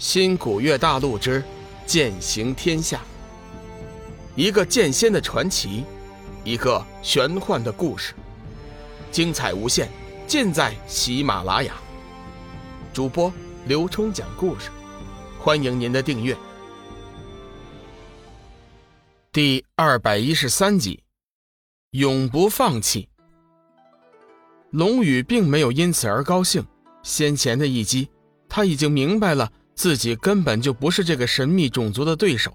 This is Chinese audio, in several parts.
新古月大陆之剑行天下，一个剑仙的传奇，一个玄幻的故事，精彩无限，尽在喜马拉雅。主播刘冲讲故事，欢迎您的订阅。第二百一十三集，永不放弃。龙宇并没有因此而高兴，先前的一击，他已经明白了。自己根本就不是这个神秘种族的对手，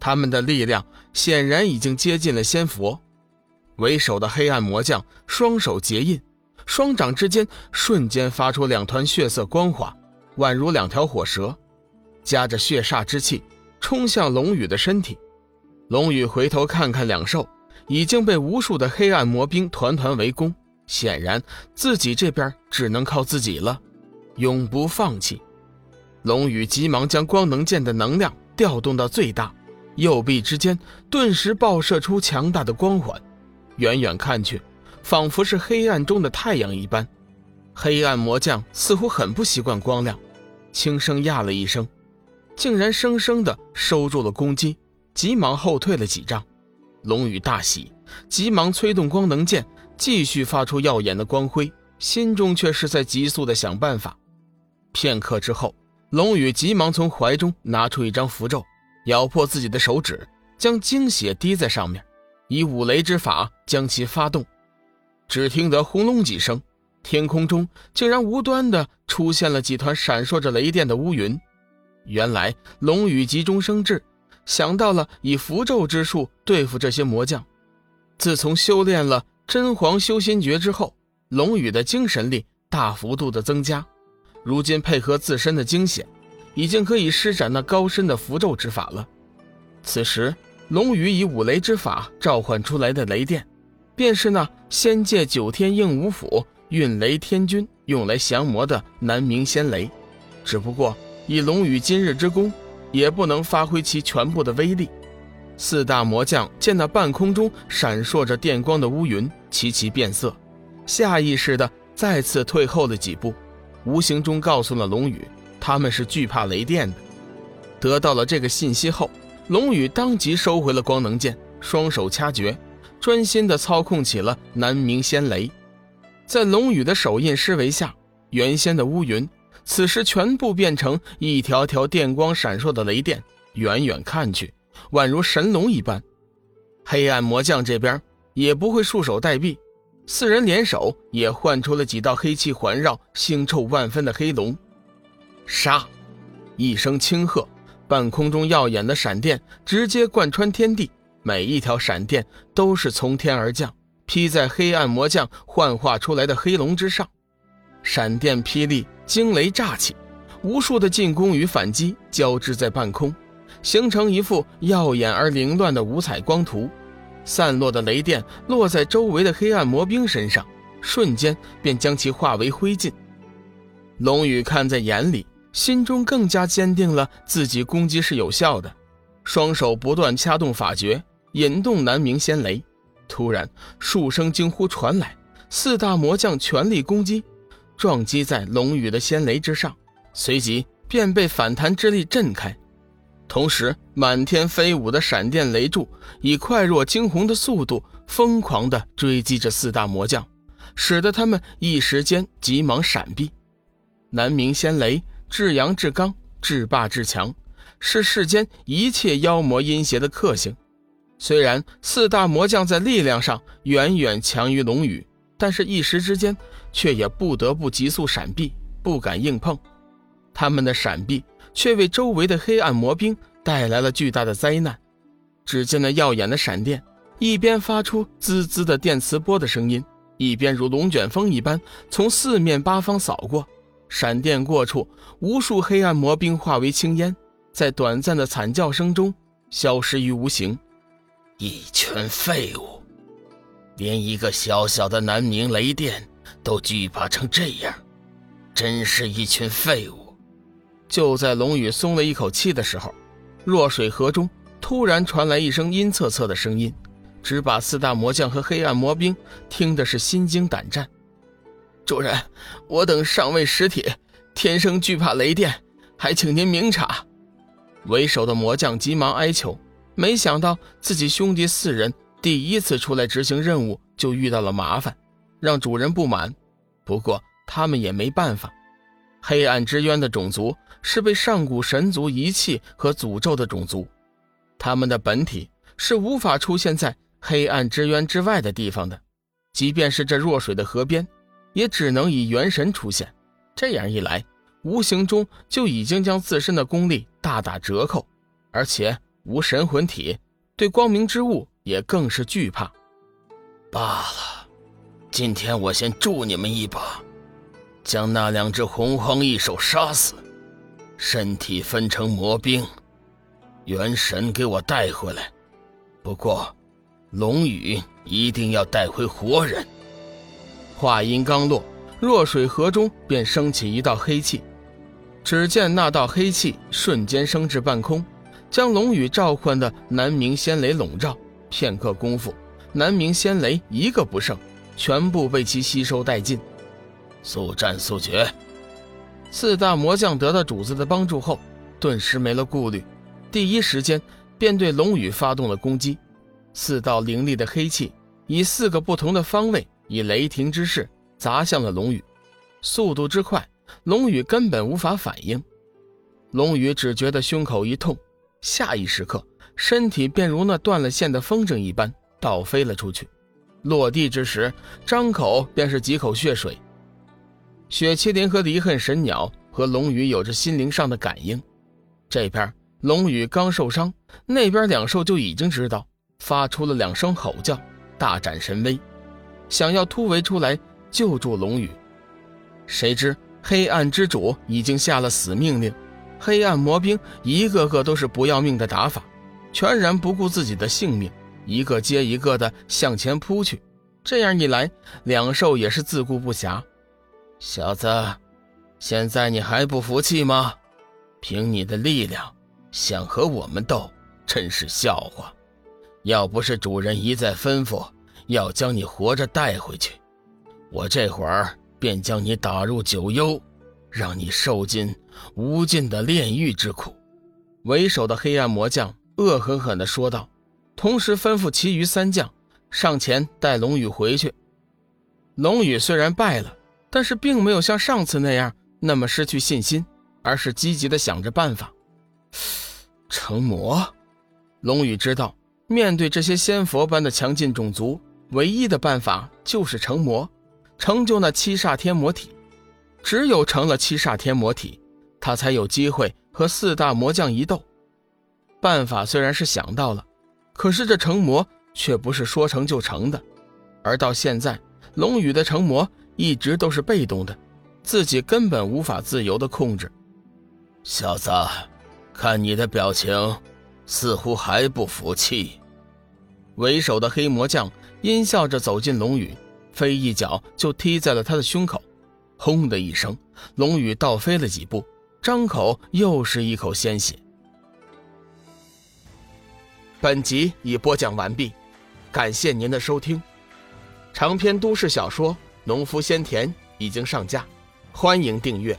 他们的力量显然已经接近了仙佛。为首的黑暗魔将双手结印，双掌之间瞬间发出两团血色光华，宛如两条火蛇，夹着血煞之气冲向龙宇的身体。龙宇回头看看两兽，已经被无数的黑暗魔兵团团围攻，显然自己这边只能靠自己了，永不放弃。龙宇急忙将光能剑的能量调动到最大，右臂之间顿时爆射出强大的光环，远远看去，仿佛是黑暗中的太阳一般。黑暗魔将似乎很不习惯光亮，轻声呀了一声，竟然生生的收住了攻击，急忙后退了几丈。龙宇大喜，急忙催动光能剑，继续发出耀眼的光辉，心中却是在急速的想办法。片刻之后。龙宇急忙从怀中拿出一张符咒，咬破自己的手指，将精血滴在上面，以五雷之法将其发动。只听得轰隆几声，天空中竟然无端的出现了几团闪烁着雷电的乌云。原来龙宇急中生智，想到了以符咒之术对付这些魔将。自从修炼了真皇修仙诀之后，龙宇的精神力大幅度的增加。如今配合自身的惊险，已经可以施展那高深的符咒之法了。此时，龙宇以五雷之法召唤出来的雷电，便是那仙界九天应五府运雷天君用来降魔的南冥仙雷。只不过，以龙宇今日之功，也不能发挥其全部的威力。四大魔将见那半空中闪烁着电光的乌云齐齐变色，下意识的再次退后了几步。无形中告诉了龙宇，他们是惧怕雷电的。得到了这个信息后，龙宇当即收回了光能剑，双手掐诀，专心地操控起了南冥仙雷。在龙宇的手印施为下，原先的乌云此时全部变成一条条电光闪烁的雷电，远远看去，宛如神龙一般。黑暗魔将这边也不会束手待毙。四人联手，也唤出了几道黑气环绕、腥臭万分的黑龙。杀！一声轻喝，半空中耀眼的闪电直接贯穿天地，每一条闪电都是从天而降，劈在黑暗魔将幻化出来的黑龙之上。闪电霹雳，惊雷炸起，无数的进攻与反击交织在半空，形成一幅耀眼而凌乱的五彩光图。散落的雷电落在周围的黑暗魔兵身上，瞬间便将其化为灰烬。龙宇看在眼里，心中更加坚定了自己攻击是有效的，双手不断掐动法诀，引动南冥仙雷。突然，数声惊呼传来，四大魔将全力攻击，撞击在龙宇的仙雷之上，随即便被反弹之力震开。同时，满天飞舞的闪电雷柱以快若惊鸿的速度疯狂地追击着四大魔将，使得他们一时间急忙闪避。南明仙雷至阳至刚，至霸至强，是世间一切妖魔阴邪的克星。虽然四大魔将在力量上远远强于龙宇，但是一时之间却也不得不急速闪避，不敢硬碰。他们的闪避。却为周围的黑暗魔兵带来了巨大的灾难。只见那耀眼的闪电，一边发出滋滋的电磁波的声音，一边如龙卷风一般从四面八方扫过。闪电过处，无数黑暗魔兵化为青烟，在短暂的惨叫声中消失于无形。一群废物，连一个小小的南冥雷电都惧怕成这样，真是一群废物。就在龙宇松了一口气的时候，弱水河中突然传来一声阴恻恻的声音，只把四大魔将和黑暗魔兵听的是心惊胆战。主人，我等尚未实体，天生惧怕雷电，还请您明察。为首的魔将急忙哀求，没想到自己兄弟四人第一次出来执行任务就遇到了麻烦，让主人不满。不过他们也没办法，黑暗之渊的种族是被上古神族遗弃和诅咒的种族，他们的本体是无法出现在黑暗之渊之外的地方的，即便是这弱水的河边，也只能以元神出现。这样一来，无形中就已经将自身的功力大打折扣，而且无神魂体，对光明之物也更是惧怕。罢了，今天我先助你们一把，将那两只洪荒异兽杀死，身体分成魔兵，元神给我带回来。不过，龙宇一定要带回活人。话音刚落。弱水河中便升起一道黑气，只见那道黑气瞬间升至半空，将龙宇召唤的南明仙雷笼罩。片刻功夫，南明仙雷一个不剩，全部被其吸收殆尽。速战速决！四大魔将得到主子的帮助后，顿时没了顾虑，第一时间便对龙宇发动了攻击。四道凌厉的黑气以四个不同的方位，以雷霆之势。砸向了龙宇，速度之快，龙宇根本无法反应。龙宇只觉得胸口一痛，下一时刻，身体便如那断了线的风筝一般倒飞了出去。落地之时，张口便是几口血水。雪麒麟和离恨神鸟和龙宇有着心灵上的感应，这边龙宇刚受伤，那边两兽就已经知道，发出了两声吼叫，大展神威，想要突围出来。救助龙宇，谁知黑暗之主已经下了死命令，黑暗魔兵一个个都是不要命的打法，全然不顾自己的性命，一个接一个的向前扑去。这样一来，两兽也是自顾不暇。小子，现在你还不服气吗？凭你的力量，想和我们斗，真是笑话。要不是主人一再吩咐，要将你活着带回去。我这会儿便将你打入九幽，让你受尽无尽的炼狱之苦。”为首的黑暗魔将恶狠狠地说道，同时吩咐其余三将上前带龙宇回去。龙宇虽然败了，但是并没有像上次那样那么失去信心，而是积极的想着办法。成魔，龙宇知道，面对这些仙佛般的强劲种族，唯一的办法就是成魔。成就那七煞天魔体，只有成了七煞天魔体，他才有机会和四大魔将一斗。办法虽然是想到了，可是这成魔却不是说成就成的。而到现在，龙宇的成魔一直都是被动的，自己根本无法自由的控制。小子，看你的表情，似乎还不服气。为首的黑魔将阴笑着走进龙宇。飞一脚就踢在了他的胸口，轰的一声，龙宇倒飞了几步，张口又是一口鲜血。本集已播讲完毕，感谢您的收听。长篇都市小说《农夫先田》已经上架，欢迎订阅。